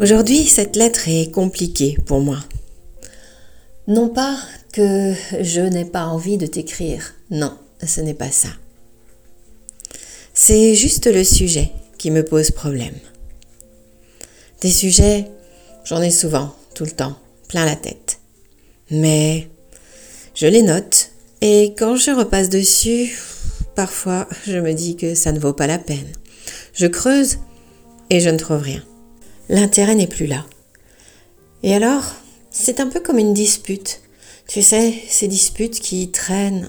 Aujourd'hui, cette lettre est compliquée pour moi. Non pas que je n'ai pas envie de t'écrire, non, ce n'est pas ça. C'est juste le sujet qui me pose problème. Des sujets, j'en ai souvent, tout le temps, plein la tête. Mais je les note et quand je repasse dessus, parfois je me dis que ça ne vaut pas la peine. Je creuse et je ne trouve rien l'intérêt n'est plus là. Et alors, c'est un peu comme une dispute. Tu sais, ces disputes qui traînent.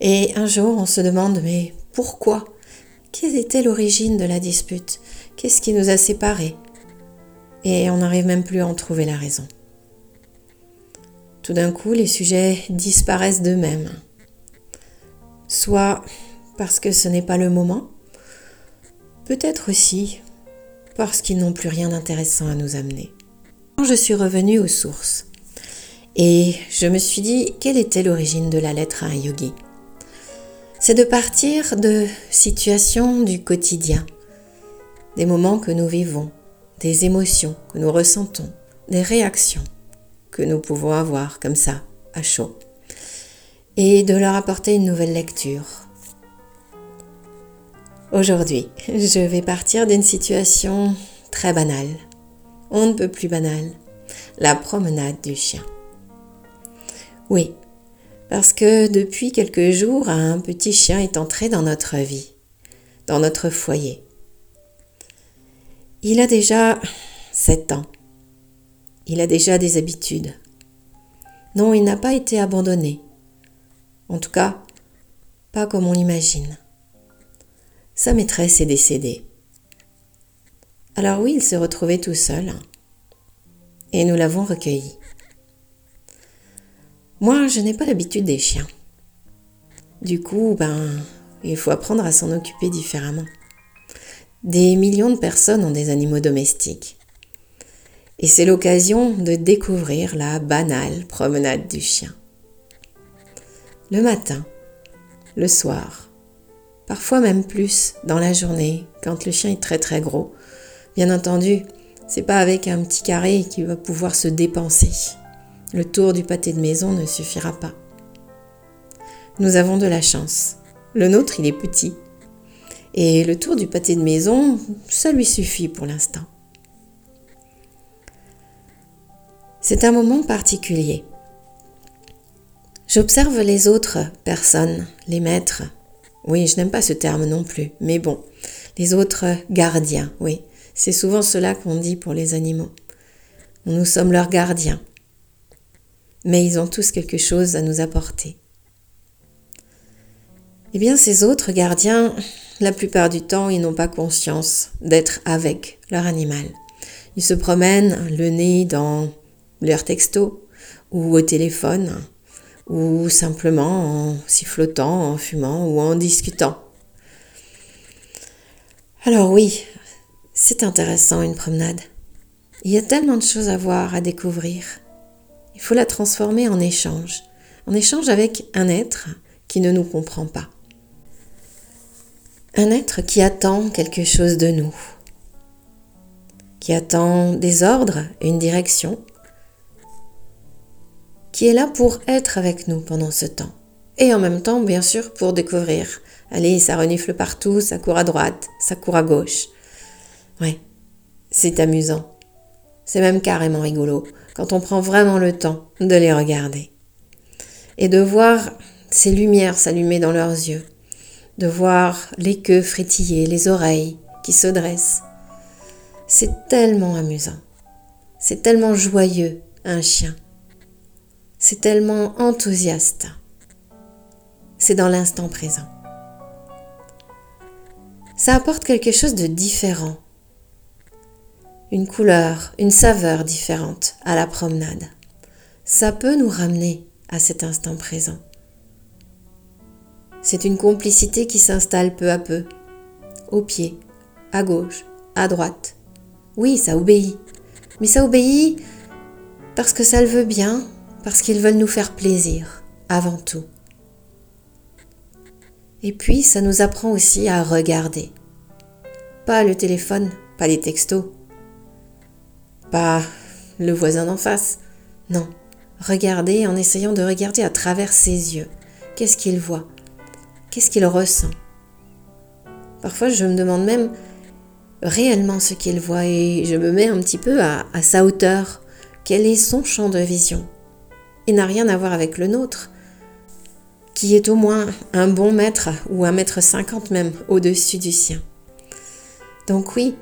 Et un jour, on se demande, mais pourquoi? Quelle était l'origine de la dispute? Qu'est-ce qui nous a séparés? Et on n'arrive même plus à en trouver la raison. Tout d'un coup, les sujets disparaissent d'eux-mêmes. Soit parce que ce n'est pas le moment, peut-être aussi parce qu'ils n'ont plus rien d'intéressant à nous amener. Je suis revenue aux sources et je me suis dit quelle était l'origine de la lettre à un yogi? C'est de partir de situations du quotidien, des moments que nous vivons, des émotions que nous ressentons, des réactions que nous pouvons avoir comme ça, à chaud, et de leur apporter une nouvelle lecture, Aujourd'hui, je vais partir d'une situation très banale. On ne peut plus banale. La promenade du chien. Oui, parce que depuis quelques jours, un petit chien est entré dans notre vie, dans notre foyer. Il a déjà 7 ans. Il a déjà des habitudes. Non, il n'a pas été abandonné. En tout cas, pas comme on l'imagine. Sa maîtresse est décédée. Alors oui, il se retrouvait tout seul. Et nous l'avons recueilli. Moi, je n'ai pas l'habitude des chiens. Du coup, ben, il faut apprendre à s'en occuper différemment. Des millions de personnes ont des animaux domestiques. Et c'est l'occasion de découvrir la banale promenade du chien. Le matin, le soir, parfois même plus dans la journée quand le chien est très très gros. Bien entendu, c'est pas avec un petit carré qu'il va pouvoir se dépenser. Le tour du pâté de maison ne suffira pas. Nous avons de la chance. Le nôtre, il est petit. Et le tour du pâté de maison, ça lui suffit pour l'instant. C'est un moment particulier. J'observe les autres personnes, les maîtres, oui, je n'aime pas ce terme non plus, mais bon, les autres gardiens, oui, c'est souvent cela qu'on dit pour les animaux. Nous sommes leurs gardiens, mais ils ont tous quelque chose à nous apporter. Eh bien, ces autres gardiens, la plupart du temps, ils n'ont pas conscience d'être avec leur animal. Ils se promènent le nez dans leur texto ou au téléphone ou simplement en sifflotant, en fumant ou en discutant. Alors oui, c'est intéressant une promenade. Il y a tellement de choses à voir, à découvrir. Il faut la transformer en échange, en échange avec un être qui ne nous comprend pas. Un être qui attend quelque chose de nous, qui attend des ordres une direction, qui est là pour être avec nous pendant ce temps. Et en même temps, bien sûr, pour découvrir. Allez, ça renifle partout, ça court à droite, ça court à gauche. Ouais, c'est amusant. C'est même carrément rigolo quand on prend vraiment le temps de les regarder. Et de voir ces lumières s'allumer dans leurs yeux, de voir les queues frétiller, les oreilles qui se dressent. C'est tellement amusant. C'est tellement joyeux, un chien. C'est tellement enthousiaste. C'est dans l'instant présent. Ça apporte quelque chose de différent. Une couleur, une saveur différente à la promenade. Ça peut nous ramener à cet instant présent. C'est une complicité qui s'installe peu à peu, au pied, à gauche, à droite. Oui, ça obéit. Mais ça obéit parce que ça le veut bien, parce qu'ils veulent nous faire plaisir avant tout. Et puis, ça nous apprend aussi à regarder. Pas le téléphone, pas les textos. pas le voisin d'en face. Non, regardez en essayant de regarder à travers ses yeux. Qu'est-ce qu'il voit? Qu'est-ce qu'il ressent? Parfois, je me demande même réellement ce qu'il voit et je me mets un petit peu à, à sa hauteur. Quel est son champ de vision? Il n'a rien à voir avec le nôtre, qui est au moins un bon mètre ou un mètre cinquante même au-dessus du sien. Donc oui,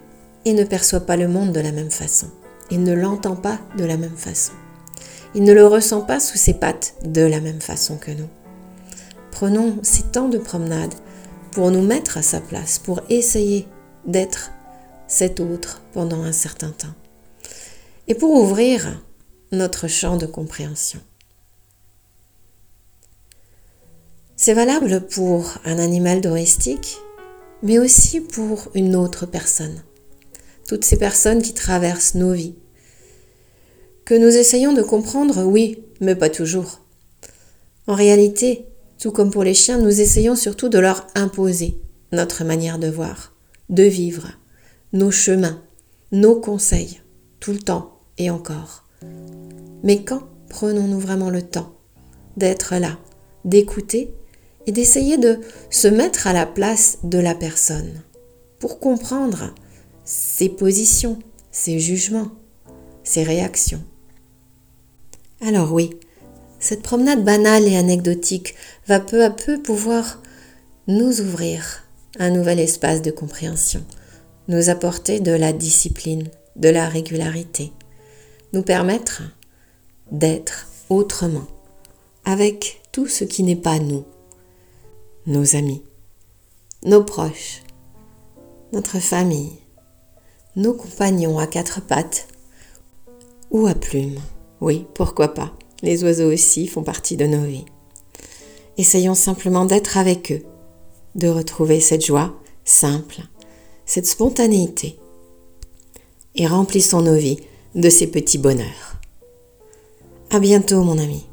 il ne perçoit pas le monde de la même façon. Il ne l'entend pas de la même façon. Il ne le ressent pas sous ses pattes de la même façon que nous. Prenons ces temps de promenade pour nous mettre à sa place, pour essayer d'être cet autre pendant un certain temps. Et pour ouvrir notre champ de compréhension. C'est valable pour un animal domestique, mais aussi pour une autre personne. Toutes ces personnes qui traversent nos vies. Que nous essayons de comprendre, oui, mais pas toujours. En réalité, tout comme pour les chiens, nous essayons surtout de leur imposer notre manière de voir, de vivre, nos chemins, nos conseils, tout le temps et encore. Mais quand prenons-nous vraiment le temps d'être là, d'écouter et d'essayer de se mettre à la place de la personne pour comprendre ses positions, ses jugements, ses réactions. Alors oui, cette promenade banale et anecdotique va peu à peu pouvoir nous ouvrir un nouvel espace de compréhension, nous apporter de la discipline, de la régularité, nous permettre d'être autrement, avec tout ce qui n'est pas nous, nos amis, nos proches, notre famille, nos compagnons à quatre pattes ou à plumes. Oui, pourquoi pas. Les oiseaux aussi font partie de nos vies. Essayons simplement d'être avec eux, de retrouver cette joie simple, cette spontanéité, et remplissons nos vies de ces petits bonheurs. À bientôt, mon ami.